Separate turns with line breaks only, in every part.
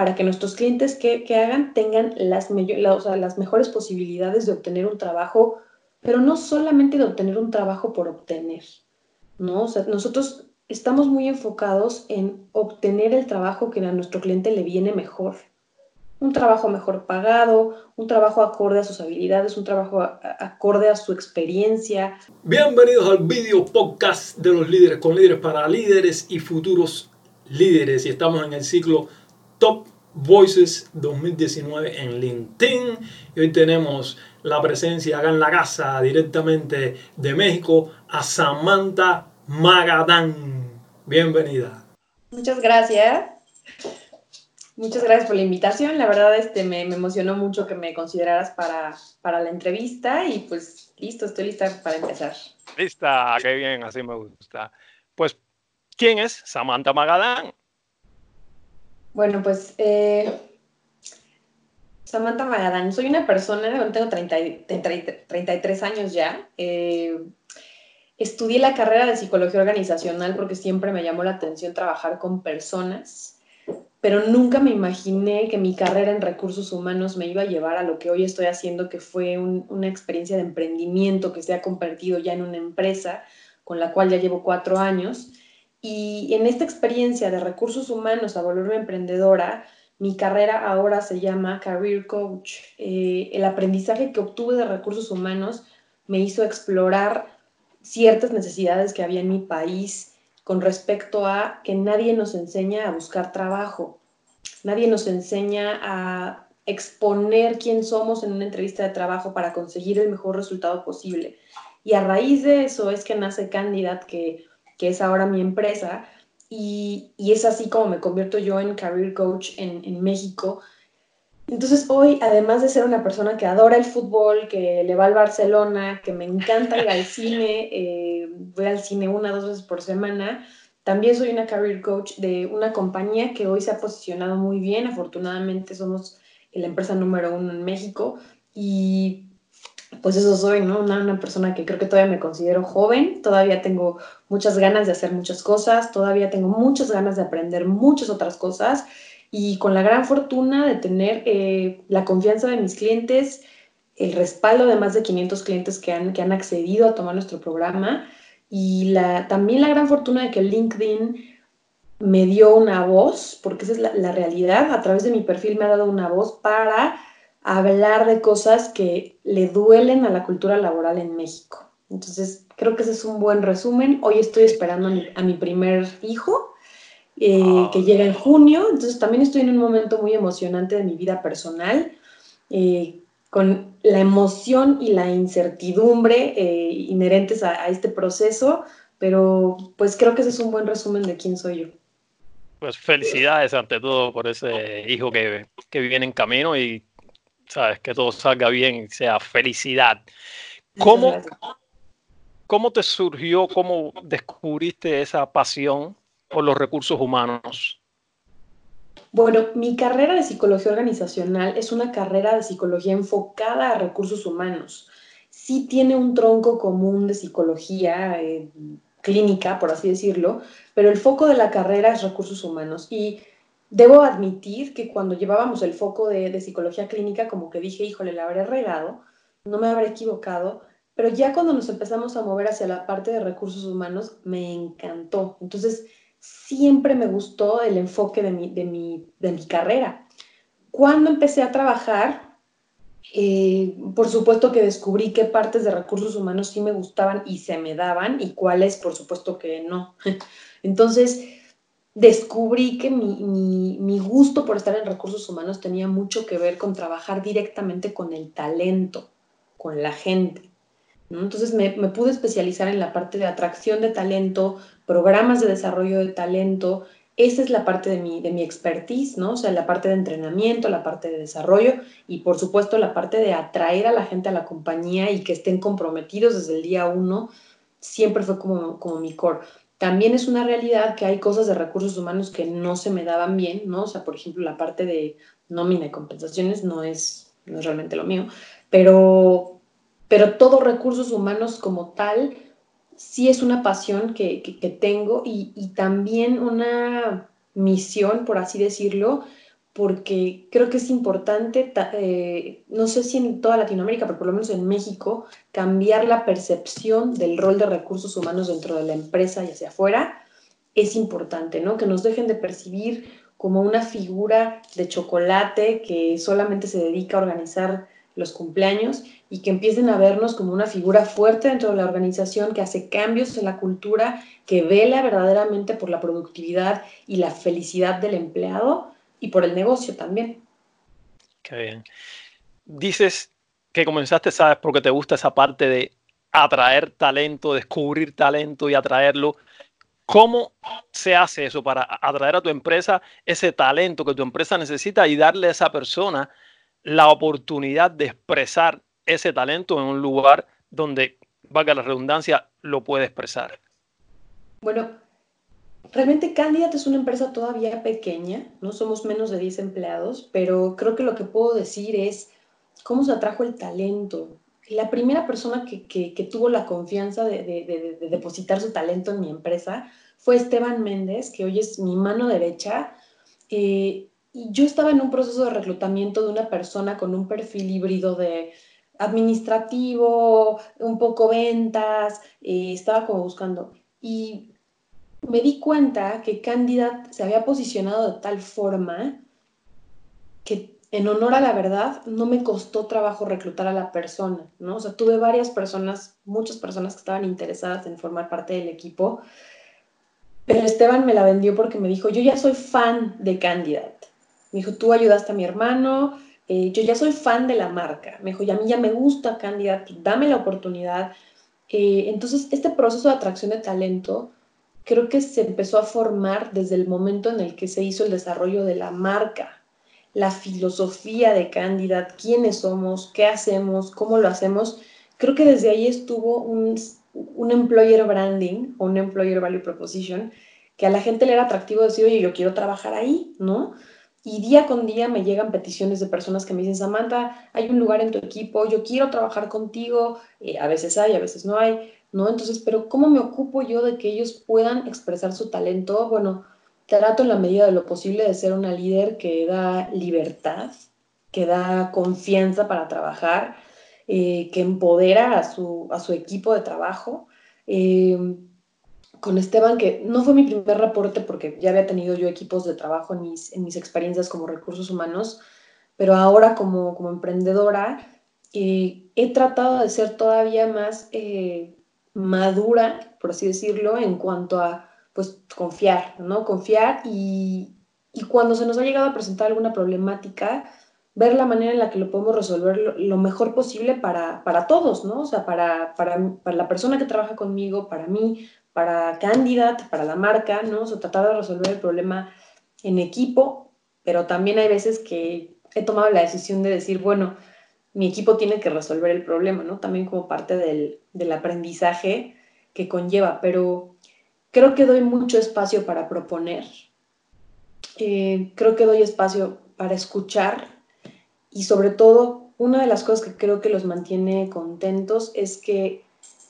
para que nuestros clientes que, hagan tengan las, las mejores posibilidades de obtener un trabajo, pero no solamente de obtener un trabajo por obtener, ¿no? Nosotros estamos muy enfocados en obtener el trabajo que a nuestro cliente le viene mejor. Un trabajo mejor pagado, un trabajo acorde a sus habilidades, un trabajo acorde a su experiencia.
Bienvenidos al video podcast de los líderes con líderes para líderes y futuros líderes. Y estamos en el ciclo Top Voices 2019 en LinkedIn. Y hoy tenemos la presencia acá en la casa directamente de México a Samantha Magadán. Bienvenida.
Muchas gracias. Muchas gracias por la invitación. La verdad este, me, emocionó mucho que me consideraras para, para, la entrevista y pues listo, estoy lista para empezar.
Lista, qué bien, así me gusta. Pues, ¿quién es Samantha Magadán?
Bueno, pues eh, Samantha Magadán, soy una persona, tengo 33 años ya. Eh, Estudié la carrera de psicología organizacional porque siempre me llamó la atención trabajar con personas, pero nunca me imaginé que mi carrera en recursos humanos me iba a llevar a lo que hoy estoy haciendo, que fue una experiencia de emprendimiento que se ha convertido ya en una empresa con la cual ya llevo cuatro años. Y en esta experiencia de recursos humanos a volverme emprendedora, mi carrera ahora se llama Career Coach. Eh, el aprendizaje que obtuve de recursos humanos me hizo explorar ciertas necesidades que había en mi país con respecto a que nadie nos enseña a buscar trabajo, nadie nos enseña a exponer quién somos en una entrevista de trabajo para conseguir el mejor resultado posible. Y a raíz de eso es que nace Candidate, que, que es ahora mi empresa, y, y, es así como me convierto yo en Career Coach en, en México, entonces hoy, además de ser una persona que adora el fútbol, que le va al Barcelona, que me encanta ir al cine, eh, voy al cine una o dos veces por semana, también soy una career coach de una compañía que hoy se ha posicionado muy bien. Afortunadamente somos la empresa número uno en México y pues eso soy, ¿no? Una, persona que creo que todavía me considero joven, todavía tengo muchas ganas de hacer muchas cosas, todavía tengo muchas ganas de aprender muchas otras cosas y con la gran fortuna de tener eh, la confianza de mis clientes, el respaldo de más de 500 clientes que han, que han accedido a tomar nuestro programa y la, también la gran fortuna de que LinkedIn me dio una voz, porque esa es la realidad, a través de mi perfil me ha dado una voz para hablar de cosas que le duelen a la cultura laboral en México. Entonces, creo que ese es un buen resumen. Hoy estoy esperando a mi, a mi primer hijo eh, que llega en junio, entonces también estoy en un momento muy emocionante de mi vida personal, eh, con la emoción y la incertidumbre eh, inherentes a, este proceso, pero pues creo que ese es un buen resumen de quién soy yo.
Pues felicidades ante todo por ese hijo que, que viene en camino y sabes que todo salga bien y sea felicidad. ¿Cómo, ¿Cómo te surgió, cómo descubriste esa pasión por los recursos humanos?
Bueno, mi carrera de psicología organizacional es una carrera de psicología enfocada a recursos humanos. Sí tiene un tronco común de psicología eh, clínica, por así decirlo, pero el foco de la carrera es recursos humanos. Y debo admitir que cuando llevábamos el foco de, psicología clínica, como que dije, híjole, la habré regado, no me habré equivocado, pero ya cuando nos empezamos a mover hacia la parte de recursos humanos, me encantó. Entonces, siempre me gustó el enfoque de mi, de mi, de mi carrera. Cuando empecé a trabajar, eh, por supuesto que descubrí qué partes de recursos humanos sí me gustaban y se me daban y cuáles, por supuesto que no. Entonces, descubrí que mi, mi, gusto por estar en recursos humanos tenía mucho que ver con trabajar directamente con el talento, con la gente. Entonces me, pude especializar en la parte de atracción de talento, programas de desarrollo de talento. Esa es la parte de mi, de mi expertise, ¿no? O sea, la parte de entrenamiento, la parte de desarrollo y por supuesto la parte de atraer a la gente a la compañía y que estén comprometidos desde el día uno, siempre fue como, como mi core. También es una realidad que hay cosas de recursos humanos que no se me daban bien, ¿no? O sea, por ejemplo, la parte de nómina y compensaciones no es, no es realmente lo mío, pero pero todos recursos humanos como tal sí es una pasión que, tengo y, también una misión, por así decirlo, porque creo que es importante, eh, no sé si en toda Latinoamérica, pero por lo menos en México, cambiar la percepción del rol de recursos humanos dentro de la empresa y hacia afuera es importante, ¿no? Que nos dejen de percibir como una figura de chocolate que solamente se dedica a organizar los cumpleaños y que empiecen a vernos como una figura fuerte dentro de la organización que hace cambios en la cultura, que vela verdaderamente por la productividad y la felicidad del empleado y por el negocio también.
Qué bien. Dices que comenzaste, sabes, porque te gusta esa parte de atraer talento, descubrir talento y atraerlo. ¿Cómo se hace eso para atraer a tu empresa ese talento que tu empresa necesita y darle a esa persona la oportunidad de expresar ese talento en un lugar donde, valga la redundancia, lo puede expresar?
Bueno, realmente Candidate es una empresa todavía pequeña, no somos menos de 10 empleados, pero creo que lo que puedo decir es cómo se atrajo el talento. La primera persona que, tuvo la confianza de, depositar su talento en mi empresa fue Esteban Méndez, que hoy es mi mano derecha. Eh, y yo estaba en un proceso de reclutamiento de una persona con un perfil híbrido de administrativo, un poco ventas, eh, estaba como buscando. Y me di cuenta que Candidate se había posicionado de tal forma que en honor a la verdad no me costó trabajo reclutar a la persona, ¿no? O sea, tuve varias personas, muchas personas que estaban interesadas en formar parte del equipo, pero Esteban me la vendió porque me dijo, yo ya soy fan de Candidate. Me dijo, tú ayudaste a mi hermano, eh, yo ya soy fan de la marca. Me dijo, y a mí ya me gusta Candidate, dame la oportunidad. Eh, entonces, este proceso de atracción de talento creo que se empezó a formar desde el momento en el que se hizo el desarrollo de la marca, la filosofía de Candidate, quiénes somos, qué hacemos, cómo lo hacemos. Creo que desde ahí estuvo un, un employer branding o un employer value proposition que a la gente le era atractivo decir, oye, yo quiero trabajar ahí, ¿no? Y día con día me llegan peticiones de personas que me dicen, Samantha, hay un lugar en tu equipo, yo quiero trabajar contigo, eh, a veces hay, a veces no hay, ¿no? Entonces, pero ¿cómo me ocupo yo de que ellos puedan expresar su talento? Bueno, trato en la medida de lo posible de ser una líder que da libertad, que da confianza para trabajar, eh, que empodera a su, a su, equipo de trabajo. Eh, con Esteban, que no fue mi primer reporte porque ya había tenido yo equipos de trabajo en mis, en mis experiencias como recursos humanos, pero ahora como, como emprendedora eh, he tratado de ser todavía más eh, madura, por así decirlo, en cuanto a pues confiar, ¿no? Confiar y, y cuando se nos ha llegado a presentar alguna problemática, ver la manera en la que lo podemos resolver lo, mejor posible para, para, todos, ¿no? O sea, para, para, para, la persona que trabaja conmigo, para mí, para Candidate, para la marca, ¿no? O sea, tratar de resolver el problema en equipo, pero también hay veces que he tomado la decisión de decir, bueno, mi equipo tiene que resolver el problema, ¿no? También como parte del, del aprendizaje que conlleva, pero creo que doy mucho espacio para proponer, eh, creo que doy espacio para escuchar y sobre todo, una de las cosas que creo que los mantiene contentos es que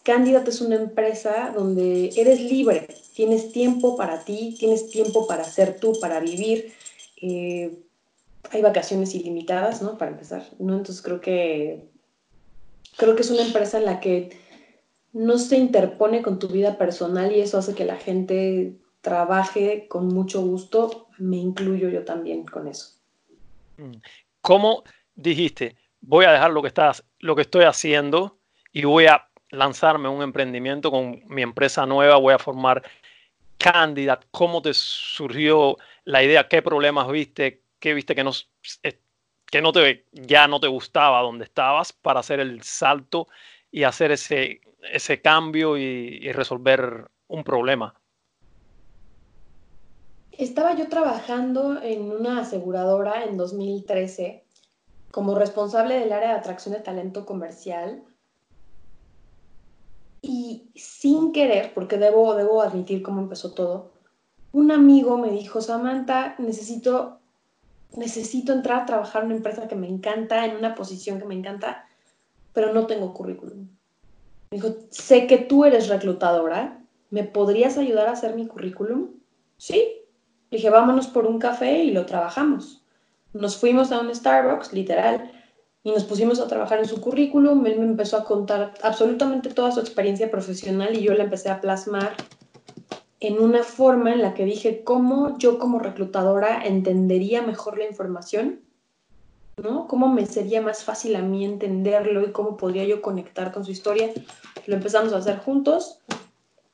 Candidate es una empresa donde eres libre, tienes tiempo para ti, tienes tiempo para ser tú, para vivir. Eh, hay vacaciones ilimitadas, ¿no? Para empezar, ¿no? Entonces creo que creo que es una empresa en la que no se interpone con tu vida personal y eso hace que la gente trabaje con mucho gusto. Me incluyo yo también con eso.
Mm. ¿Cómo dijiste? Voy a dejar lo que estás, lo que estoy haciendo y voy a lanzarme un emprendimiento con mi empresa nueva, voy a formar Candidate, ¿cómo te surgió la idea? ¿Qué problemas viste? ¿Qué viste que no, que no te, ya no te gustaba donde estabas para hacer el salto y hacer ese, ese cambio y, y resolver un problema?
Estaba yo trabajando en una aseguradora en 2013 como responsable del área de atracción de talento comercial y sin querer, porque debo, debo admitir cómo empezó todo, un amigo me dijo, Samantha, necesito, necesito entrar a trabajar en una empresa que me encanta, en una posición que me encanta, pero no tengo currículum. Dijo, sé que tú eres reclutadora, ¿me podrías ayudar a hacer mi currículum? Sí. Le dije, vámonos por un café y lo trabajamos. Nos fuimos a un Starbucks, literal, y nos pusimos a trabajar en su currículum. Él me empezó a contar absolutamente toda su experiencia profesional y yo la empecé a plasmar en una forma en la que dije cómo yo como reclutadora entendería mejor la información, ¿no? Cómo me sería más fácil a mí entenderlo y cómo podría yo conectar con su historia. Lo empezamos a hacer juntos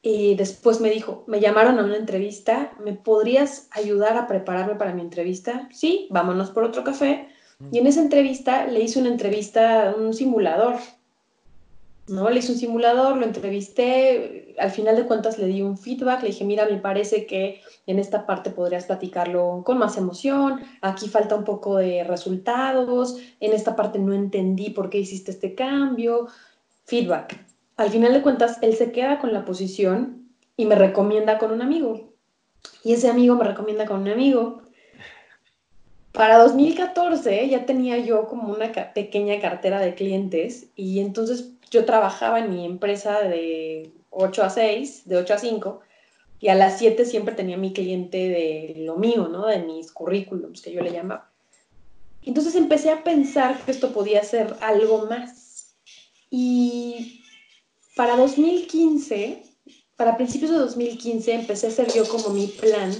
y después me dijo, me llamaron a una entrevista, ¿me podrías ayudar a prepararme para mi entrevista? Sí, vámonos por otro café. Y en esa entrevista le hice una entrevista, un simulador, ¿no? Le hice un simulador, lo entrevisté, al final de cuentas le di un feedback, le dije, mira, me parece que en esta parte podrías platicarlo con más emoción, aquí falta un poco de resultados, en esta parte no entendí por qué hiciste este cambio, feedback al final de cuentas, él se queda con la posición y me recomienda con un amigo. Y ese amigo me recomienda con un amigo. Para 2014 ya tenía yo como una pequeña cartera de clientes y entonces yo trabajaba en mi empresa de 8 a 6, de 8 a 5, y a las 7 siempre tenía mi cliente de lo mío, ¿no? De mis currículums, que yo le llamaba. Entonces empecé a pensar que esto podía ser algo más. Y para 2015, para principios de 2015, empecé a hacer yo como mi plan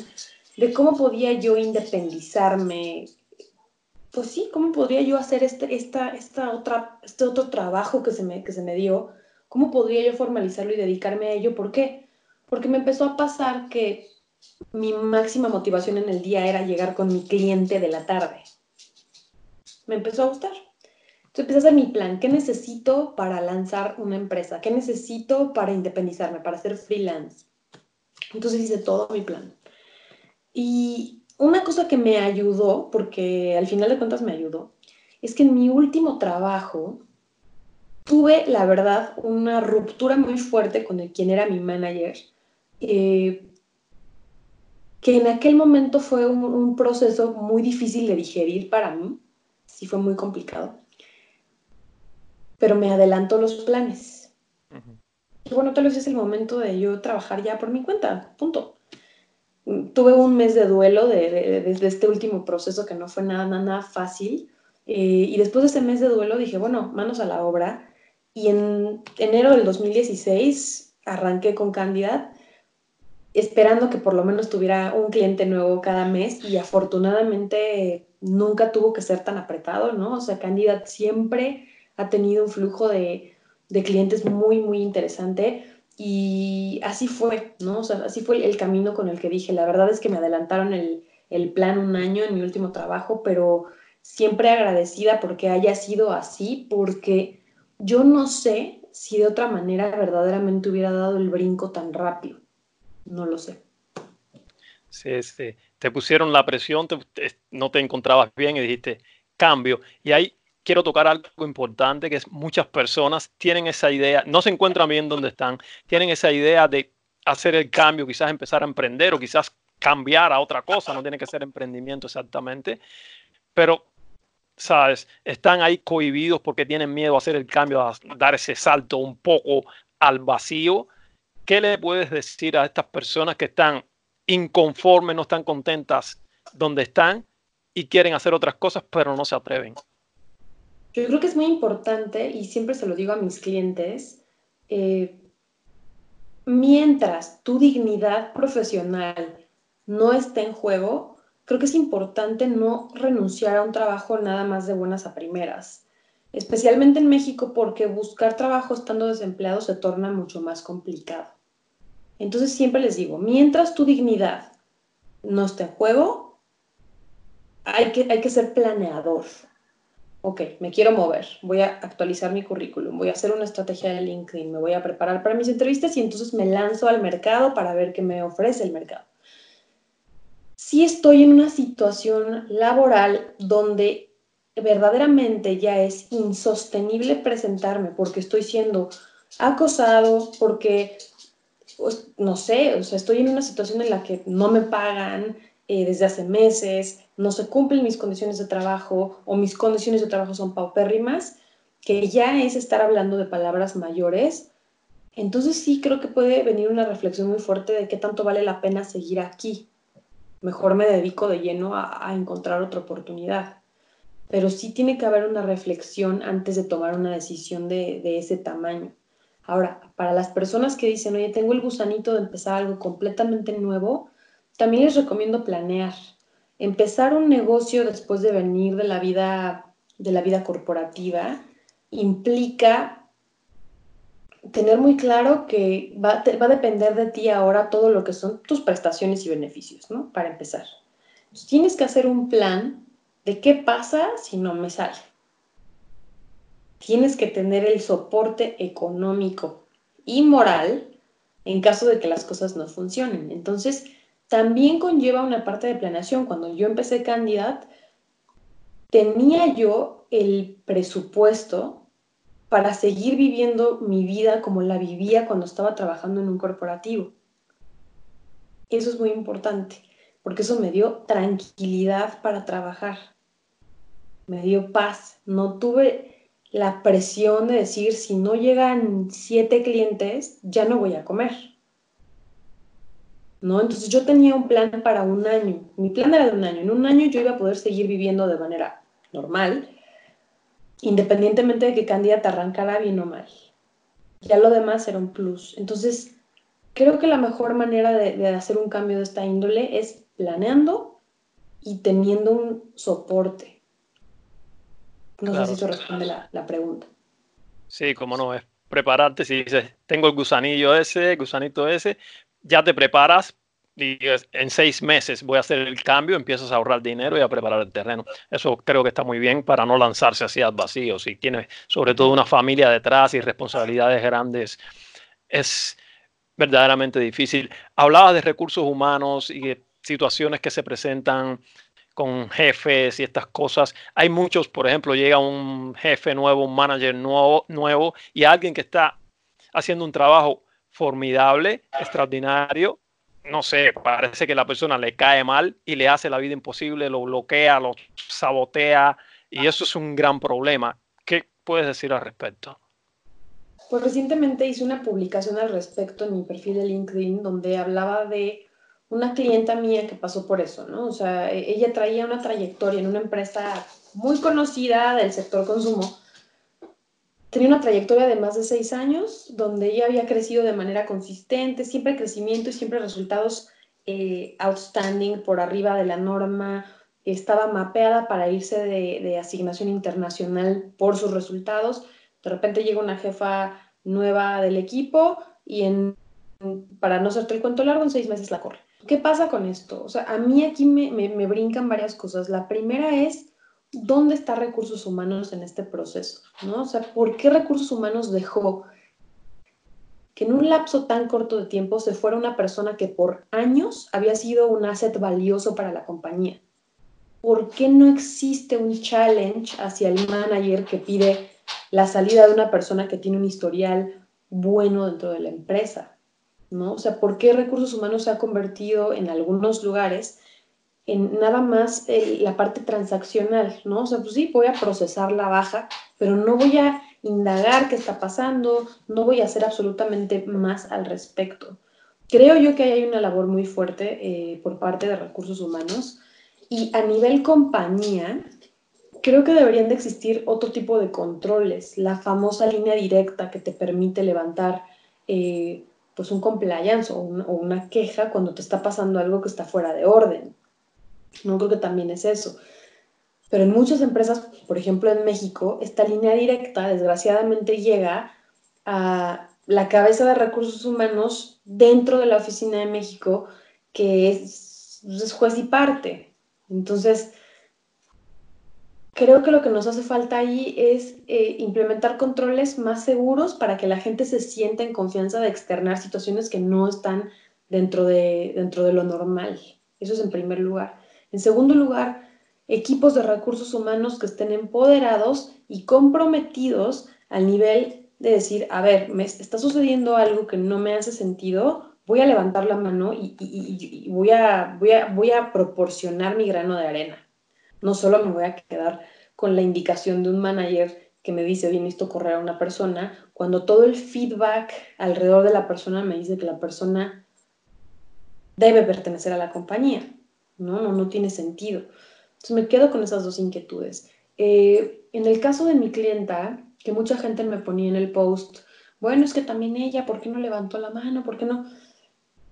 de cómo podía yo independizarme. Pues sí, cómo podría yo hacer este, esta, esta otra, este otro trabajo que se, me, que se me dio, cómo podría yo formalizarlo y dedicarme a ello. ¿Por qué? Porque me empezó a pasar que mi máxima motivación en el día era llegar con mi cliente de la tarde. Me empezó a gustar. Entonces empecé a hacer mi plan. ¿Qué necesito para lanzar una empresa? ¿Qué necesito para independizarme, para ser freelance? Entonces hice todo mi plan. Y una cosa que me ayudó, porque al final de cuentas me ayudó, es que en mi último trabajo tuve, la verdad, una ruptura muy fuerte con el, quien era mi manager, eh, que en aquel momento fue un, un proceso muy difícil de digerir para mí, sí fue muy complicado pero me adelantó los planes. Y bueno, tal vez es el momento de yo trabajar ya por mi cuenta, punto. Tuve un mes de duelo de, de, este último proceso que no fue nada, nada, fácil. Eh, y después de ese mes de duelo dije, bueno, manos a la obra. Y en enero del 2016 arranqué con Candidad, esperando que por lo menos tuviera un cliente nuevo cada mes y afortunadamente nunca tuvo que ser tan apretado, ¿no? O sea, Candidad siempre ha tenido un flujo de, clientes muy, muy interesante. Y así fue, ¿no? O sea, así fue el camino con el que dije. La verdad es que me adelantaron el, el plan un año en mi último trabajo, pero siempre agradecida porque haya sido así, porque yo no sé si de otra manera verdaderamente hubiera dado el brinco tan rápido. No lo sé.
Sí, este, te pusieron la presión, no te encontrabas bien y dijiste cambio. Y hay quiero tocar algo importante, que es muchas personas tienen esa idea, no se encuentran bien donde están, tienen esa idea de hacer el cambio, quizás empezar a emprender o quizás cambiar a otra cosa, no tiene que ser emprendimiento exactamente, pero, ¿sabes? Están ahí cohibidos porque tienen miedo a hacer el cambio, a dar ese salto un poco al vacío. ¿Qué le puedes decir a estas personas que están inconformes, no están contentas donde están y quieren hacer otras cosas, pero no se atreven?
Yo creo que es muy importante, y siempre se lo digo a mis clientes, eh, mientras tu dignidad profesional no esté en juego, creo que es importante no renunciar a un trabajo nada más de buenas a primeras, especialmente en México porque buscar trabajo estando desempleado se torna mucho más complicado. Entonces siempre les digo, mientras tu dignidad no esté en juego, hay que, hay que ser planeador ok, me quiero mover, voy a actualizar mi currículum, voy a hacer una estrategia de LinkedIn, me voy a preparar para mis entrevistas y entonces me lanzo al mercado para ver qué me ofrece el mercado. Si estoy en una situación laboral donde verdaderamente ya es insostenible presentarme porque estoy siendo acosado, porque, pues, no sé, o sea, estoy en una situación en la que no me pagan eh, desde hace meses, no se cumplen mis condiciones de trabajo o mis condiciones de trabajo son paupérrimas, que ya es estar hablando de palabras mayores, entonces sí creo que puede venir una reflexión muy fuerte de qué tanto vale la pena seguir aquí. Mejor me dedico de lleno a, encontrar otra oportunidad. Pero sí tiene que haber una reflexión antes de tomar una decisión de, de ese tamaño. Ahora, para las personas que dicen, oye, tengo el gusanito de empezar algo completamente nuevo, también les recomiendo planear. Empezar un negocio después de venir de la vida, de la vida corporativa implica tener muy claro que va, va, a depender de ti ahora todo lo que son tus prestaciones y beneficios, ¿no? Para empezar. tienes que hacer un plan de qué pasa si no me sale. Tienes que tener el soporte económico y moral en caso de que las cosas no funcionen. Entonces, también conlleva una parte de planeación. Cuando yo empecé Candidate, tenía yo el presupuesto para seguir viviendo mi vida como la vivía cuando estaba trabajando en un corporativo. Eso es muy importante, porque eso me dio tranquilidad para trabajar, me dio paz. No tuve la presión de decir, si no llegan siete clientes, ya no voy a comer. ¿No? Entonces yo tenía un plan para un año. Mi plan era de un año. En un año yo iba a poder seguir viviendo de manera normal, independientemente de que candidata arrancara bien o mal. Ya lo demás era un plus. Entonces, creo que la mejor manera de, hacer un cambio de esta índole es planeando y teniendo un soporte. No sé si eso responde la, la, pregunta.
Sí, como no, es prepararte. Si dices, tengo el gusanillo ese, gusanito ese, ya te preparas y en seis meses voy a hacer el cambio, empiezas a ahorrar dinero y a preparar el terreno. Eso creo que está muy bien para no lanzarse así al vacío. Si tienes sobre todo una familia detrás y responsabilidades grandes, es verdaderamente difícil. Hablabas de recursos humanos y situaciones que se presentan con jefes y estas cosas. Hay muchos, por ejemplo, llega un jefe nuevo, un manager nuevo, nuevo y alguien que está haciendo un trabajo formidable, extraordinario, no sé, parece que la persona le cae mal y le hace la vida imposible, lo bloquea, lo sabotea y eso es un gran problema. ¿Qué puedes decir al respecto?
Pues recientemente hice una publicación al respecto en mi perfil de LinkedIn donde hablaba de una clienta mía que pasó por eso, ¿no? O sea, e-, ella traía una trayectoria en una empresa muy conocida del sector consumo tenía una trayectoria de más de seis años, donde ella había crecido de manera consistente, siempre crecimiento y siempre resultados eh, outstanding, por arriba de la norma, estaba mapeada para irse de, asignación internacional por sus resultados. De repente llega una jefa nueva del equipo y para no hacerte el cuento largo, en seis meses la corre. ¿Qué pasa con esto? O sea, a mí aquí me, me brincan varias cosas. La primera es ¿dónde está recursos humanos en este proceso? ¿no? O sea, ¿por qué recursos humanos dejó que en un lapso tan corto de tiempo se fuera una persona que por años había sido un asset valioso para la compañía? ¿Por qué no existe un challenge hacia el manager que pide la salida de una persona que tiene un historial bueno dentro de la empresa? ¿no? O sea, ¿por qué recursos humanos se ha convertido en algunos lugares en nada más la parte transaccional, ¿no? O sea, pues sí, voy a procesar la baja, pero no voy a indagar qué está pasando, no voy a hacer absolutamente más al respecto. Creo yo que hay una labor muy fuerte eh, por parte de recursos humanos y a nivel compañía, creo que deberían de existir otro tipo de controles, la famosa línea directa que te permite levantar eh, pues un compliance o una queja cuando te está pasando algo que está fuera de orden. No creo que también es eso. Pero en muchas empresas, por ejemplo en México, esta línea directa desgraciadamente llega a la cabeza de recursos humanos dentro de la oficina de México, que es, juez y parte. Entonces, creo que lo que nos hace falta ahí es eh, implementar controles más seguros para que la gente se sienta en confianza de externar situaciones que no están dentro de, dentro de lo normal. Eso es en primer lugar. En segundo lugar, equipos de recursos humanos que estén empoderados y comprometidos al nivel de decir, a ver, me está sucediendo algo que no me hace sentido, voy a levantar la mano y, voy, a, voy, a, voy a proporcionar mi grano de arena. No solo me voy a quedar con la indicación de un manager que me dice, bien, esto correr a una persona, cuando todo el feedback alrededor de la persona me dice que la persona debe pertenecer a la compañía. ¿No? No, no tiene sentido. Entonces me quedo con esas dos inquietudes. Eh, en el caso de mi clienta, que mucha gente me ponía en el post, bueno, es que también ella, ¿por qué no levantó la mano? ¿Por qué no?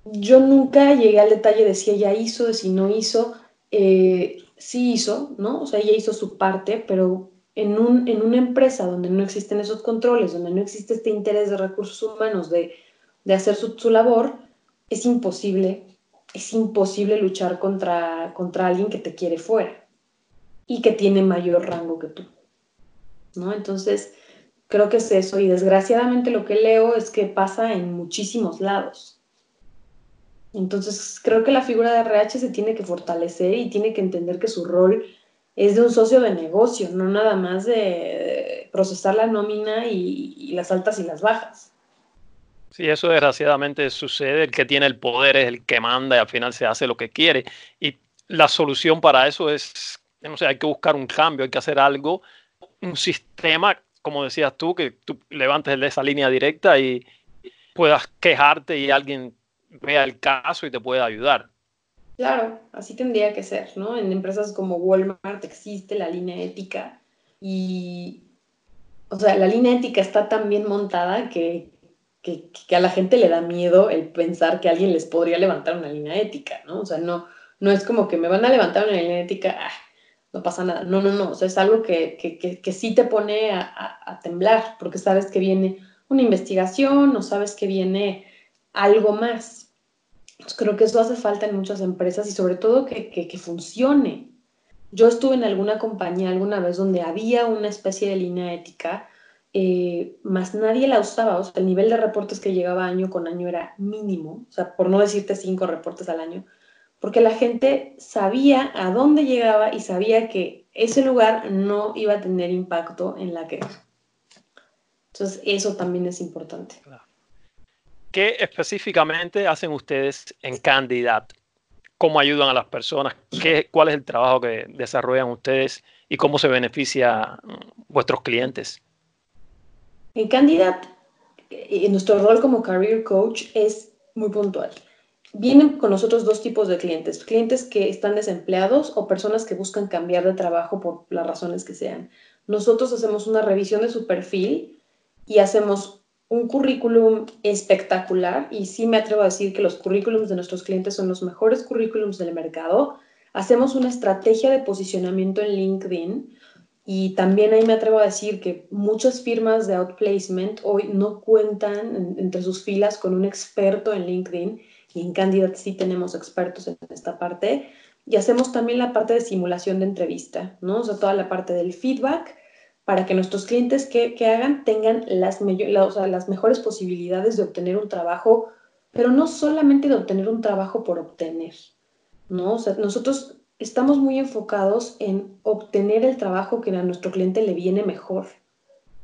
Yo nunca llegué al detalle de si ella hizo, de si no hizo. Eh, sí hizo, ¿no? O sea, ella hizo su parte, pero en, un, en una empresa donde no existen esos controles, donde no existe este interés de recursos humanos de, de hacer su, su, labor, es imposible, es imposible luchar contra, contra alguien que te quiere fuera y que tiene mayor rango que tú, ¿no? Entonces, creo que es eso y desgraciadamente lo que leo es que pasa en muchísimos lados. Entonces, creo que la figura de RH se tiene que fortalecer y tiene que entender que su rol es de un socio de negocio, no nada más de procesar la nómina y, las altas y las bajas.
Sí, eso desgraciadamente sucede. El que tiene el poder es el que manda y al final se hace lo que quiere. Y la solución para eso es, no sé, hay que buscar un cambio, hay que hacer algo, un sistema, como decías tú, que tú levantes esa línea directa y puedas quejarte y alguien vea el caso y te pueda ayudar.
Claro, así tendría que ser, ¿no? En empresas como Walmart existe la línea ética y, o sea, la línea ética está tan bien montada que, que, a la gente le da miedo el pensar que alguien les podría levantar una línea ética, ¿no? O sea, no, no es como que me van a levantar una línea ética, ah, no pasa nada. No, no, no, o sea, es algo que, que sí te pone a, a temblar porque sabes que viene una investigación o sabes que viene algo más, creo que eso hace falta en muchas empresas y sobre todo que, funcione. Yo estuve en alguna compañía alguna vez donde había una especie de línea ética, eh, más nadie la usaba. O sea, el nivel de reportes que llegaba año con año era mínimo, o sea, por no decirte cinco reportes al año, porque la gente sabía a dónde llegaba y sabía que ese lugar no iba a tener impacto en la queja. Entonces, eso también es importante.
¿Qué específicamente hacen ustedes en Candidat? ¿Cómo ayudan a las personas? ¿Qué, ¿Cuál es el trabajo que desarrollan ustedes y cómo se beneficia a vuestros clientes?
En Candidat, eh, nuestro rol como career coach es muy puntual. Vienen con nosotros dos tipos de clientes, clientes que están desempleados o personas que buscan cambiar de trabajo por las razones que sean. Nosotros hacemos una revisión de su perfil y hacemos un currículum espectacular y sí me atrevo a decir que los currículums de nuestros clientes son los mejores currículums del mercado. Hacemos una estrategia de posicionamiento en LinkedIn y también ahí me atrevo a decir que muchas firmas de outplacement hoy no cuentan entre sus filas con un experto en LinkedIn y en Candidate sí tenemos expertos en esta parte. Y hacemos también la parte de simulación de entrevista, ¿no? O sea, toda la parte del feedback para que nuestros clientes que, hagan tengan las, las mejores posibilidades de obtener un trabajo, pero no solamente de obtener un trabajo por obtener, ¿no? O sea, nosotros estamos muy enfocados en obtener el trabajo que a nuestro cliente le viene mejor.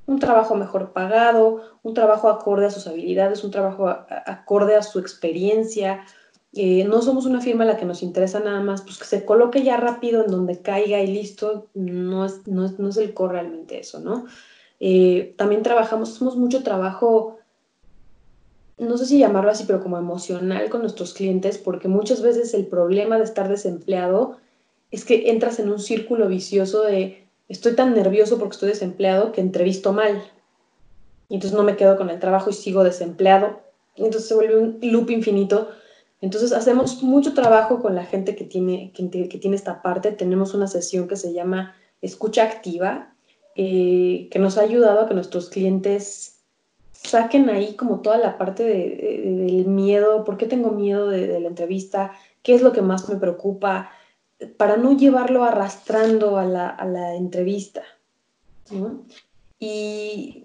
Un trabajo mejor pagado, un trabajo acorde a sus habilidades, un trabajo acorde a su experiencia, eh, no somos una firma a la que nos interesa nada más, pues que se coloque ya rápido en donde caiga y listo, no es, no es, no es el core realmente eso, ¿no? Eh, también trabajamos, hacemos mucho trabajo, no sé si llamarlo así, pero como emocional con nuestros clientes, porque muchas veces el problema de estar desempleado es que entras en un círculo vicioso de estoy tan nervioso porque estoy desempleado que entrevisto mal. Y entonces no me quedo con el trabajo y sigo desempleado. Entonces se vuelve un loop infinito entonces hacemos mucho trabajo con la gente que tiene, que, tiene esta parte. Tenemos una sesión que se llama Escucha Activa, eh, que nos ha ayudado a que nuestros clientes saquen ahí como toda la parte del miedo, por qué tengo miedo de, la entrevista, qué es lo que más me preocupa, para no llevarlo arrastrando a la, a la entrevista. Y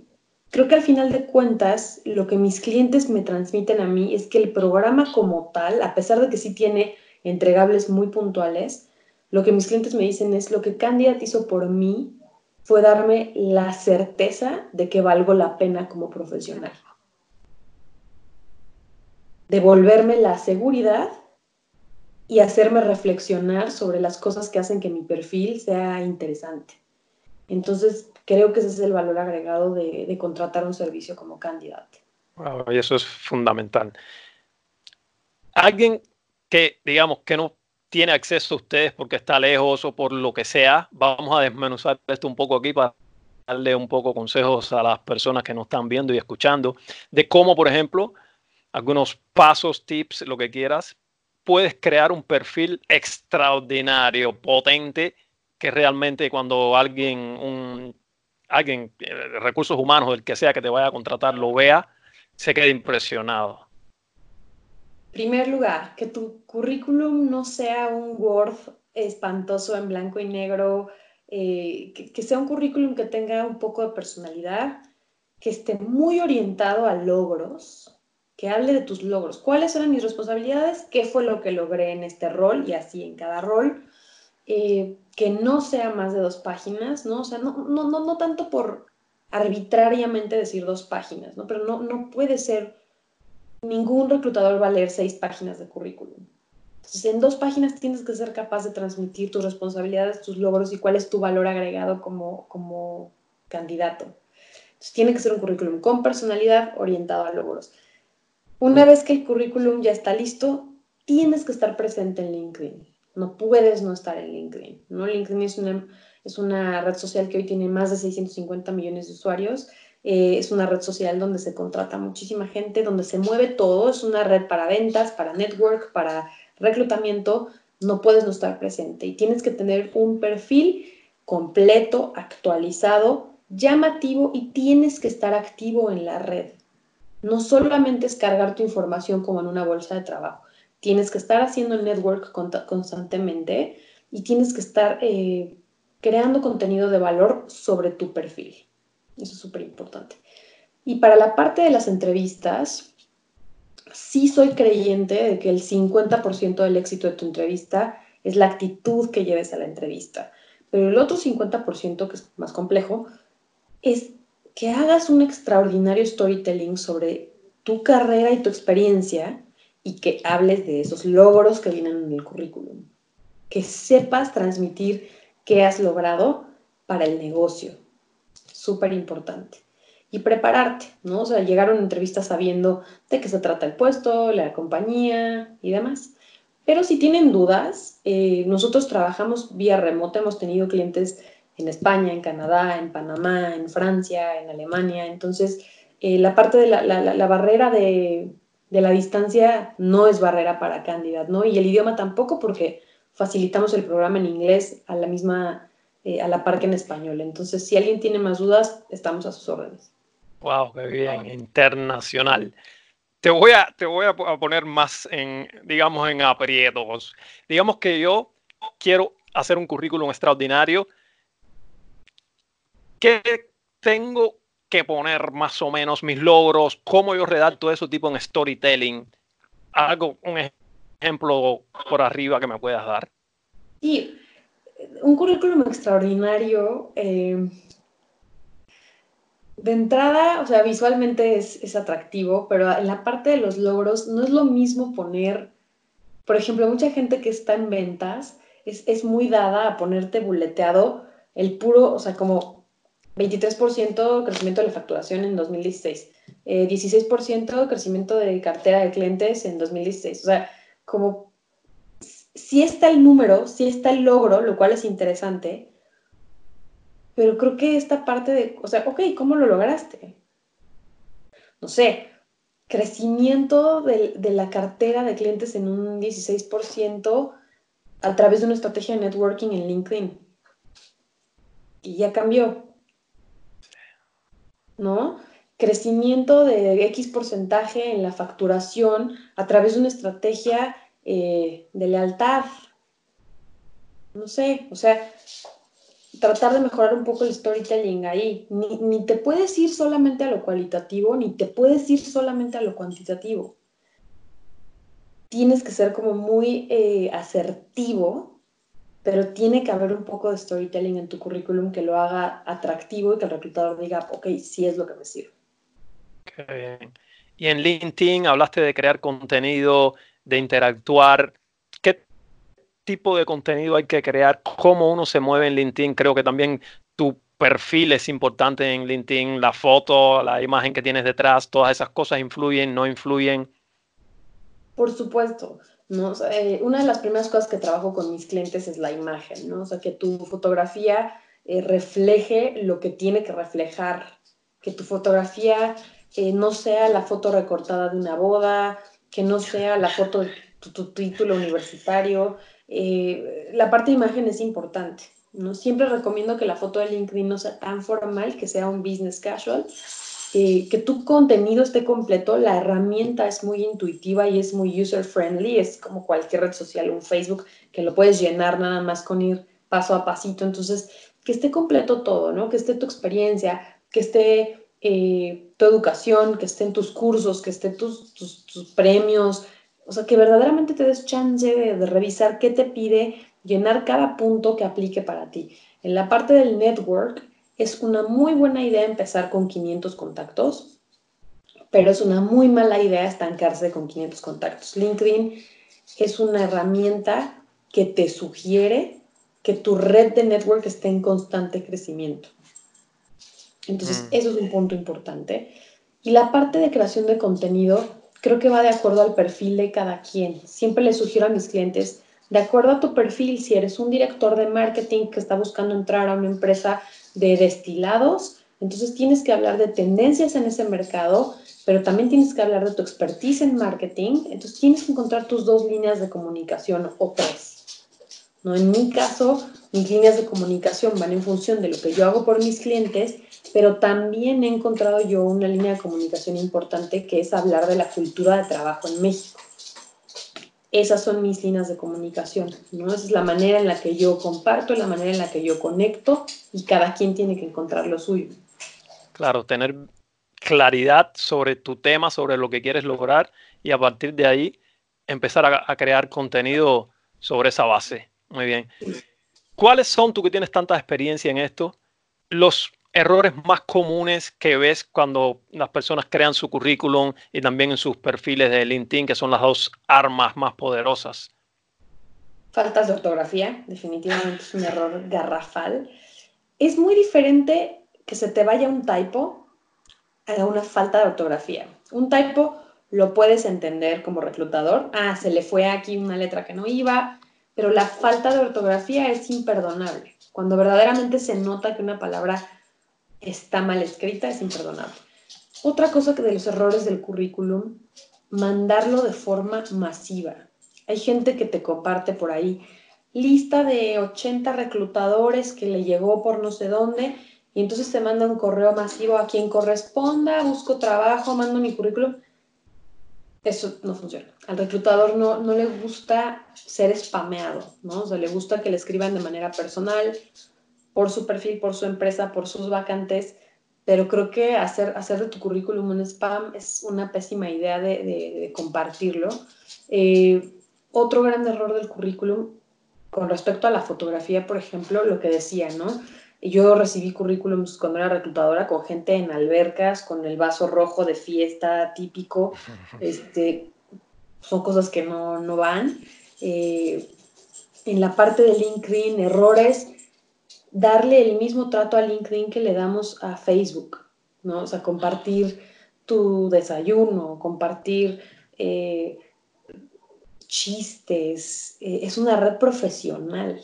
creo que al final de cuentas, lo que mis clientes me transmiten a mí es que el programa como tal, a pesar de que sí tiene entregables muy puntuales, lo que mis clientes me dicen es lo que Candidat hizo por mí fue darme la certeza de que valgo la pena como profesional. Devolverme la seguridad y hacerme reflexionar sobre las cosas que hacen que mi perfil sea interesante. Entonces, creo que ese es el valor agregado de, contratar un servicio como candidato.
Y eso es fundamental. Alguien que, digamos, que no tiene acceso a ustedes porque está lejos o por lo que sea. Vamos a desmenuzar esto un poco aquí para darle un poco consejos a las personas que nos están viendo y escuchando de cómo, por ejemplo, algunos pasos, tips, lo que quieras, puedes crear un perfil extraordinario, potente, que realmente cuando alguien, un, alguien, eh, recursos humanos, el que sea que te vaya a contratar, lo vea, se quede impresionado.
Primer lugar, que tu currículum no sea un Word espantoso en blanco y negro, eh, que, sea un currículum que tenga un poco de personalidad, que esté muy orientado a logros, que hable de tus logros. ¿Cuáles eran mis responsabilidades? ¿Qué fue lo que logré en este rol? Y así en cada rol. Eh, que no sea más de dos páginas, ¿no? O sea, no, no, no, no tanto por arbitrariamente decir dos páginas, ¿no? Pero no, no puede ser ningún reclutador va a leer seis páginas de currículum. Entonces, en dos páginas tienes que ser capaz de transmitir tus responsabilidades, tus logros y cuál es tu valor agregado como, como candidato. Entonces, tiene que ser un currículum con personalidad orientado a logros. Una vez que el currículum ya está listo, tienes que estar presente en LinkedIn. No puedes no estar en LinkedIn. LinkedIn es una, es una red social que hoy tiene más de 650 millones de usuarios eh, es una red social donde se contrata muchísima gente, donde se mueve todo. Es una red para ventas, para network, para reclutamiento. No puedes no estar presente y tienes que tener un perfil completo, actualizado, llamativo y tienes que estar activo en la red. No solamente es cargar tu información como en una bolsa de trabajo. Tienes que estar haciendo el network constantemente y tienes que estar eh, creando contenido de valor sobre tu perfil. Eso es súper importante. Y para la parte de las entrevistas, sí soy creyente de que el 50% del éxito de tu entrevista es la actitud que lleves a la entrevista. Pero el otro 50%, que es más complejo, es que hagas un extraordinario storytelling sobre tu carrera y tu experiencia y que hables de esos logros que vienen en el currículum. Que sepas transmitir qué has logrado para el negocio súper importante. Y prepararte, ¿no? O sea, llegar a una entrevista sabiendo de qué se trata el puesto, la compañía y demás. Pero si tienen dudas, eh, nosotros trabajamos vía remota, hemos tenido clientes en España, en Canadá, en Panamá, en Francia, en Alemania. Entonces, eh, la parte de la, la, barrera de, de, la distancia no es barrera para Candidate, ¿no? Y el idioma tampoco porque facilitamos el programa en inglés a la misma eh, a la par que en español. Entonces, si alguien tiene más dudas, estamos a sus órdenes.
Wow, qué bien, internacional. Te voy a, te voy a poner más en, digamos, en aprietos. Digamos que yo quiero hacer un currículum extraordinario. ¿Qué tengo que poner más o menos mis logros? ¿Cómo yo redacto eso tipo en storytelling? Algo, un ejemplo por arriba que me puedas dar.
Y un currículum extraordinario. Eh, de entrada, o sea, visualmente es, atractivo, pero en la parte de los logros no es lo mismo poner, por ejemplo, mucha gente que está en ventas es, muy dada a ponerte buleteado el puro, o sea, como 23% crecimiento de la facturación en 2016, 16% eh, crecimiento de cartera de clientes en 2016, o sea, como sí está el número, sí está el logro, lo cual es interesante, pero creo que esta parte de, o sea, ok, ¿cómo lo lograste? No sé, crecimiento de, la cartera de clientes en un 16% a través de una estrategia de networking en LinkedIn. Y ya cambió. ¿No? Crecimiento de X porcentaje en la facturación a través de una estrategia eh, de lealtad. No sé, o sea, tratar de mejorar un poco el storytelling ahí. Ni, te puedes ir solamente a lo cualitativo, ni te puedes ir solamente a lo cuantitativo. Tienes que ser como muy eh, asertivo, pero tiene que haber un poco de storytelling en tu currículum que lo haga atractivo y que el reclutador diga, ok, sí es lo que me sirve.
Qué bien. Y en LinkedIn hablaste de crear contenido de interactuar, qué tipo de contenido hay que crear, cómo uno se mueve en LinkedIn. Creo que también tu perfil es importante en LinkedIn, la foto, la imagen que tienes detrás, todas esas cosas influyen, no influyen.
Por supuesto. ¿No? Eh, una de las primeras cosas que trabajo con mis clientes es la imagen, ¿no? O sea, que tu fotografía eh, refleje lo que tiene que reflejar, que tu fotografía eh, no sea la foto recortada de una boda, que no sea la foto de tu, título universitario. la parte de imagen es importante, ¿no? Siempre recomiendo que la foto de LinkedIn no sea tan formal, que sea un business casual, que tu contenido esté completo, la herramienta es muy intuitiva y es muy user friendly, es como cualquier red social, un Facebook, que lo puedes llenar nada más con ir paso a pasito. Entonces, que esté completo todo, ¿no? Que esté tu experiencia, que esté eh, tu educación, que estén tus cursos, que estén tus, tus, premios, o sea, que verdaderamente te des chance de revisar qué te pide, llenar cada punto que aplique para ti. En la parte del network, es una muy buena idea empezar con 500 contactos, pero es una muy mala idea estancarse con 500 contactos. LinkedIn es una herramienta que te sugiere que tu red de network esté en constante crecimiento. Entonces, mm. eso es un punto importante. Y la parte de creación de contenido creo que va de acuerdo al perfil de cada quien. Siempre les sugiero a mis clientes, de acuerdo a tu perfil, si eres un director de marketing que está buscando entrar a una empresa de destilados, entonces tienes que hablar de tendencias en ese mercado, pero también tienes que hablar de tu expertise en marketing, entonces tienes que encontrar tus dos líneas de comunicación o tres. ¿no? En mi caso, mis líneas de comunicación van en función de lo que yo hago por mis clientes, pero también he encontrado yo una línea de comunicación importante que es hablar de la cultura de trabajo en México esas son mis líneas de comunicación, ¿no? Esa es la manera en la que yo comparto, la manera en la que yo conecto y cada quien tiene que encontrar lo suyo.
Claro, tener claridad sobre tu tema, sobre lo que quieres lograr y a partir de ahí empezar a, crear contenido sobre esa base. Muy bien. ¿Cuáles son, tú que tienes tanta experiencia en esto, los errores más comunes que ves cuando las personas crean su currículum y también en sus perfiles de LinkedIn, que son las dos armas más poderosas?
Faltas de ortografía, definitivamente es un error garrafal. Es muy diferente que se te vaya un typo a una falta de ortografía. Un typo lo puedes entender como reclutador. Ah, se le fue aquí una letra que no iba, pero la falta de ortografía es imperdonable. Cuando verdaderamente se nota que una palabra está mal escrita, es imperdonable. Otra cosa que de los errores del currículum, mandarlo de forma masiva. Hay gente que te comparte por ahí lista de 80 reclutadores que le llegó por no sé dónde y entonces te manda un correo masivo a quien corresponda, busco trabajo, mando mi currículum. Eso no funciona. Al reclutador no, no le gusta ser spameado, ¿no? O sea, le gusta que le escriban de manera personal, por su perfil, por su empresa, por sus vacantes, pero creo que hacer, hacer de tu currículum un spam es una pésima idea de, compartirlo. Eh, otro gran error del currículum con respecto a la fotografía, por ejemplo, lo que decía, ¿no? Yo recibí currículums cuando era reclutadora con gente en albercas, con el vaso rojo de fiesta típico. Este, son cosas que no, no van. Eh, en la parte de LinkedIn, errores darle el mismo trato a LinkedIn que le damos a Facebook, ¿no? O sea, compartir tu desayuno, compartir eh, chistes, eh, es una red profesional,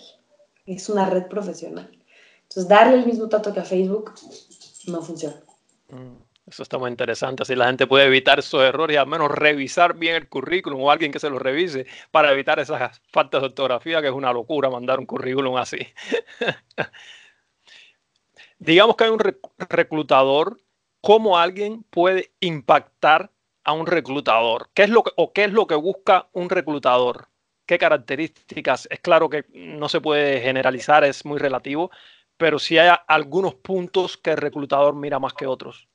es una red profesional. Entonces, darle el mismo trato que a Facebook no funciona.
Mm, eso está muy interesante, así la gente puede evitar esos errores y al menos revisar bien el currículum o alguien que se lo revise para evitar esas faltas de ortografía, que es una locura mandar un currículum así. Digamos que hay un reclutador, ¿cómo alguien puede impactar a un reclutador? ¿Qué es lo que, ¿O qué es lo que busca un reclutador? ¿Qué características? Es claro que no se puede generalizar, es muy relativo, pero sí hay algunos puntos que el reclutador mira más que otros.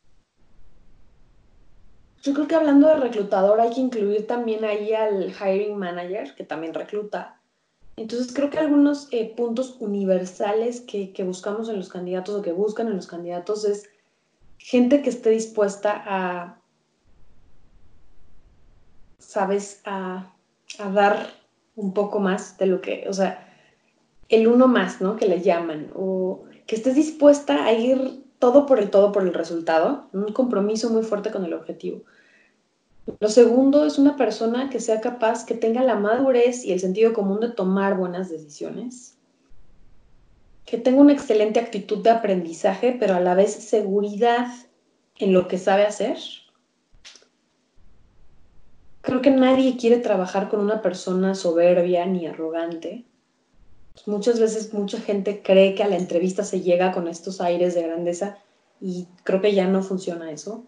Yo creo que hablando de reclutador hay que incluir también ahí al hiring manager, que también recluta. Entonces creo que algunos eh, puntos universales que, buscamos en los candidatos o que buscan en los candidatos es gente que esté dispuesta a, sabes, a, a, dar un poco más de lo que, o sea, el uno más, ¿no? Que le llaman, o que estés dispuesta a ir todo por el todo por el resultado, un compromiso muy fuerte con el objetivo Lo segundo es una persona que sea capaz, que tenga la madurez y el sentido común de tomar buenas decisiones, que tenga una excelente actitud de aprendizaje, pero a la vez seguridad en lo que sabe hacer. Creo que nadie quiere trabajar con una persona soberbia ni arrogante. Muchas veces mucha gente cree que a la entrevista se llega con estos aires de grandeza y creo que ya no funciona eso.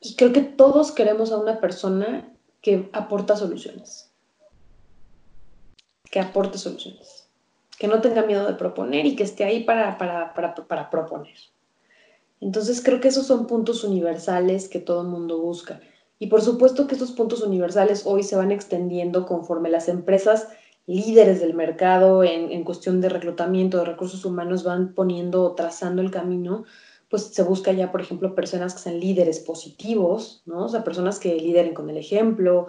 Y creo que todos queremos a una persona que aporta soluciones. Que aporte soluciones. Que no tenga miedo de proponer y que esté ahí para, para, para, proponer. Entonces creo que esos son puntos universales que todo el mundo busca. Y por supuesto que estos puntos universales hoy se van extendiendo conforme las empresas líderes del mercado en, en cuestión de reclutamiento de recursos humanos van poniendo o trazando el camino pues se busca ya, por ejemplo, personas que sean líderes positivos, ¿no? O sea, personas que lideren con el ejemplo,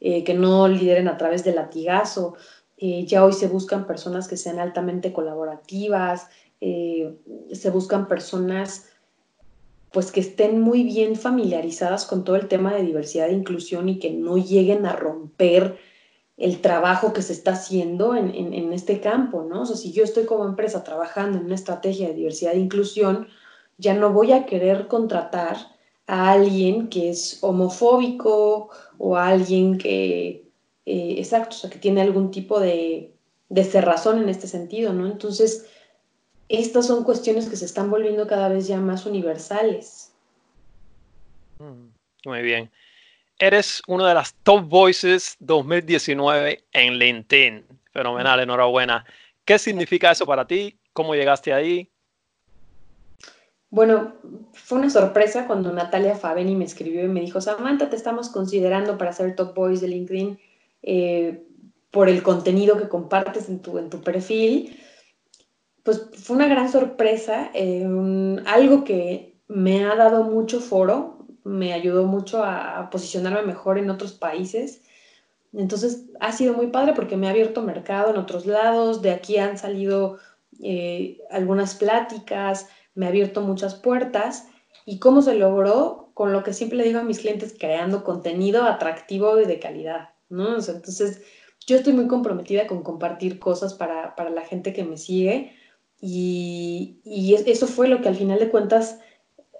eh, que no lideren a través del latigazo. Eh, ya hoy se buscan personas que sean altamente colaborativas, eh, se buscan personas pues que estén muy bien familiarizadas con todo el tema de diversidad e inclusión y que no lleguen a romper el trabajo que se está haciendo en, en este campo, ¿no? O sea, si yo estoy como empresa trabajando en una estrategia de diversidad e inclusión, ya no voy a querer contratar a alguien que es homofóbico o a alguien que, eh, exacto, o sea, que tiene algún tipo de, de cerrazón en este sentido, ¿no? Entonces, estas son cuestiones que se están volviendo cada vez ya más universales.
Mm, muy bien. Eres una de las top voices 2019 en LinkedIn. Fenomenal, enhorabuena. ¿Qué significa eso para ti? ¿Cómo llegaste ahí?
Bueno, fue una sorpresa cuando Natalia Faveni me escribió y me dijo, Samantha, te estamos considerando para ser top voice de LinkedIn eh, por el contenido que compartes en tu, en tu perfil. Pues fue una gran sorpresa, eh, algo que me ha dado mucho foro, me ayudó mucho a, posicionarme mejor en otros países. Entonces ha sido muy padre porque me ha abierto mercado en otros lados, de aquí han salido eh, algunas pláticas, me ha abierto muchas puertas. ¿Y cómo se logró? Con lo que siempre le digo a mis clientes, creando contenido atractivo y de calidad, ¿no? entonces, yo estoy muy comprometida con compartir cosas para, la gente que me sigue y, y, eso fue lo que al final de cuentas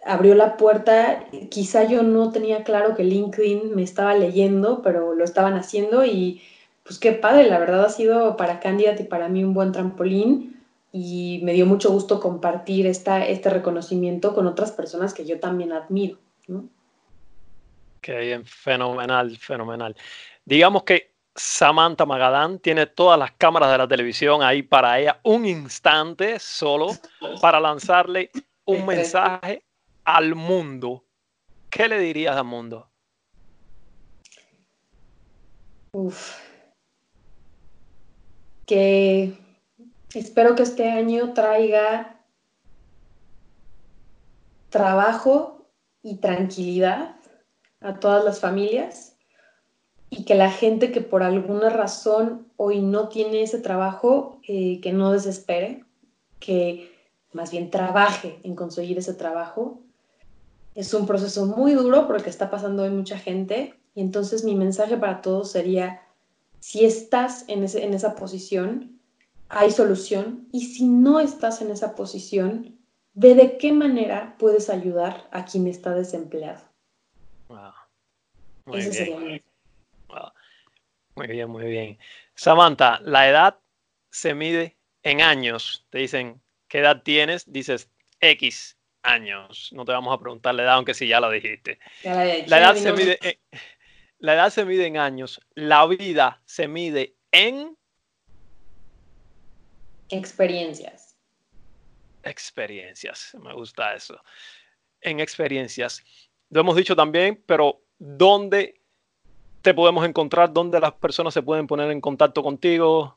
abrió la puerta. Quizá yo no tenía claro que LinkedIn me estaba leyendo, pero lo estaban haciendo y pues qué padre, la verdad ha sido para Candidate y para mí un buen trampolín y me dio mucho gusto compartir esta, este reconocimiento con otras personas que yo también admiro. ¿no?
Qué bien, fenomenal, fenomenal. Digamos que Samantha Magadán tiene todas las cámaras de la televisión ahí para ella, un instante solo para lanzarle un mensaje al mundo. ¿Qué le dirías al mundo?
Uf. Que Espero que este año traiga trabajo y tranquilidad a todas las familias y que la gente que por alguna razón hoy no tiene ese trabajo, eh, que no desespere, que más bien trabaje en conseguir ese trabajo. Es un proceso muy duro porque está pasando hoy mucha gente y entonces mi mensaje para todos sería, si estás en, en esa posición, hay solución y si no estás en esa posición, ve de qué manera puedes ayudar a quien está desempleado.
Muy bien. Muy bien, muy bien. Samantha, la edad se mide en años. Te dicen, ¿qué edad tienes? Dices, X años. No te vamos a preguntar la edad, aunque sí ya lo dijiste. la, edad se mide la edad se mide en años. La vida se mide en
Experiencias.
Experiencias, me gusta eso. En experiencias. Lo hemos dicho también, pero ¿dónde te podemos encontrar? ¿Dónde las personas se pueden poner en contacto contigo?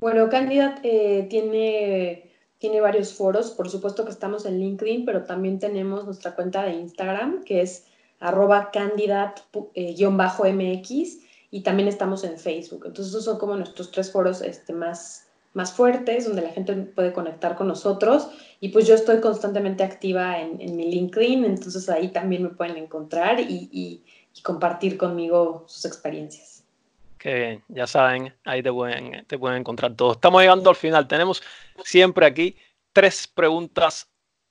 Bueno, Candidat eh, tiene, tiene varios foros. Por supuesto que estamos en LinkedIn, pero también tenemos nuestra cuenta de Instagram, que es arroba candidat-mx, y también estamos en Facebook. Entonces, esos son como nuestros tres foros este, más, más fuertes, donde la gente puede conectar con nosotros. Y pues yo estoy constantemente activa en, mi LinkedIn, entonces ahí también me pueden encontrar y, compartir conmigo sus experiencias.
Qué bien, ya saben, ahí te pueden, te pueden encontrar todos. Estamos llegando al final. Tenemos siempre aquí tres preguntas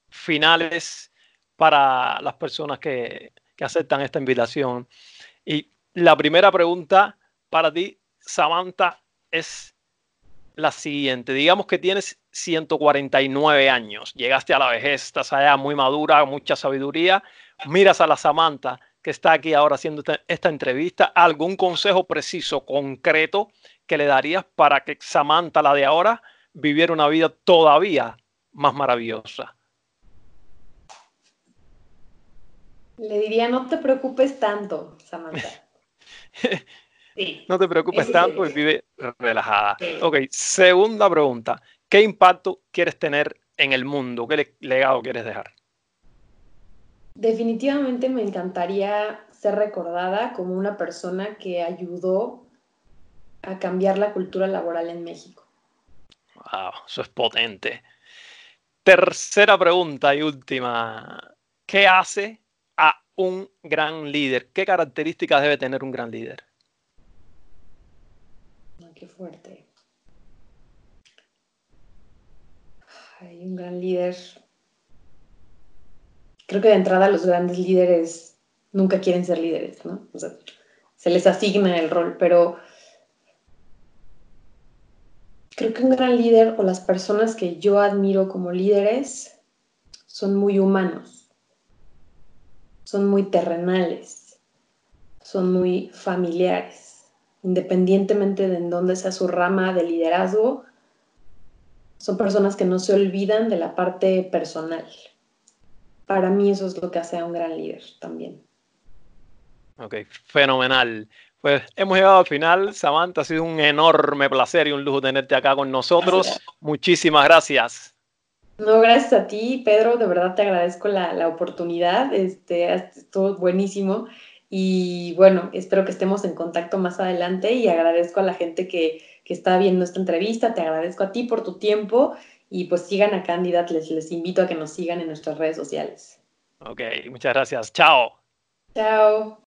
finales para las personas que, que aceptan esta invitación. Y la primera pregunta para ti, Samantha, es la siguiente. Digamos que tienes 149 años, llegaste a la vejez, estás allá muy madura, mucha sabiduría, miras a la Samantha que está aquí ahora haciendo esta entrevista, ¿algún consejo preciso, concreto que le darías para que Samantha, la de ahora, viviera una vida todavía más maravillosa?
Le diría, no te preocupes tanto, Samantha.
No te preocupes tanto y vive relajada. Ok, segunda pregunta. ¿Qué impacto quieres tener en el mundo? ¿Qué legado quieres dejar?
Definitivamente me encantaría ser recordada como una persona que ayudó a cambiar la cultura laboral en México.
Wow, eso es potente. Tercera pregunta y última. ¿Qué hace a un gran líder? ¿Qué características debe tener un gran líder?
Qué fuerte. Hay un gran líder. Creo que de entrada los grandes líderes nunca quieren ser líderes, ¿no? O sea, se les asigna el rol, pero creo que un gran líder o las personas que yo admiro como líderes son muy humanos, son muy terrenales, son muy familiares independientemente de en dónde sea su rama de liderazgo, son personas que no se olvidan de la parte personal. Para mí eso es lo que hace a un gran líder también.
Ok, fenomenal. Pues hemos llegado al final. Samantha, ha sido un enorme placer y un lujo tenerte acá con nosotros. Muchísimas gracias.
No, gracias a ti, Pedro. De verdad te agradezco la, la oportunidad. Este, estuvo buenísimo. Y bueno, espero que estemos en contacto más adelante y agradezco a la gente que, está viendo esta entrevista, te agradezco a ti por tu tiempo y pues sigan a Candidat, les, les invito a que nos sigan en nuestras redes sociales.
Ok, muchas gracias. Chao.
Chao.